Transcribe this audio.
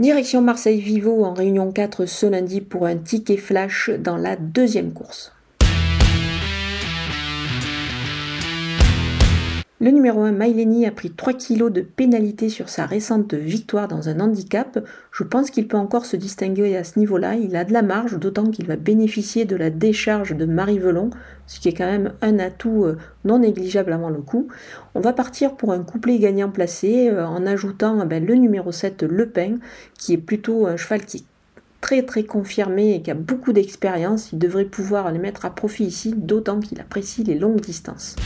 Direction Marseille-Vivo en réunion 4 ce lundi pour un ticket flash dans la deuxième course. Le numéro 1, Maileni, a pris 3 kg de pénalité sur sa récente victoire dans un handicap. Je pense qu'il peut encore se distinguer à ce niveau-là. Il a de la marge, d'autant qu'il va bénéficier de la décharge de Marie Velon, ce qui est quand même un atout euh, non négligeable avant le coup. On va partir pour un couplet gagnant placé euh, en ajoutant eh ben, le numéro 7, Le Pen, qui est plutôt un cheval qui est très très confirmé et qui a beaucoup d'expérience. Il devrait pouvoir les mettre à profit ici, d'autant qu'il apprécie les longues distances.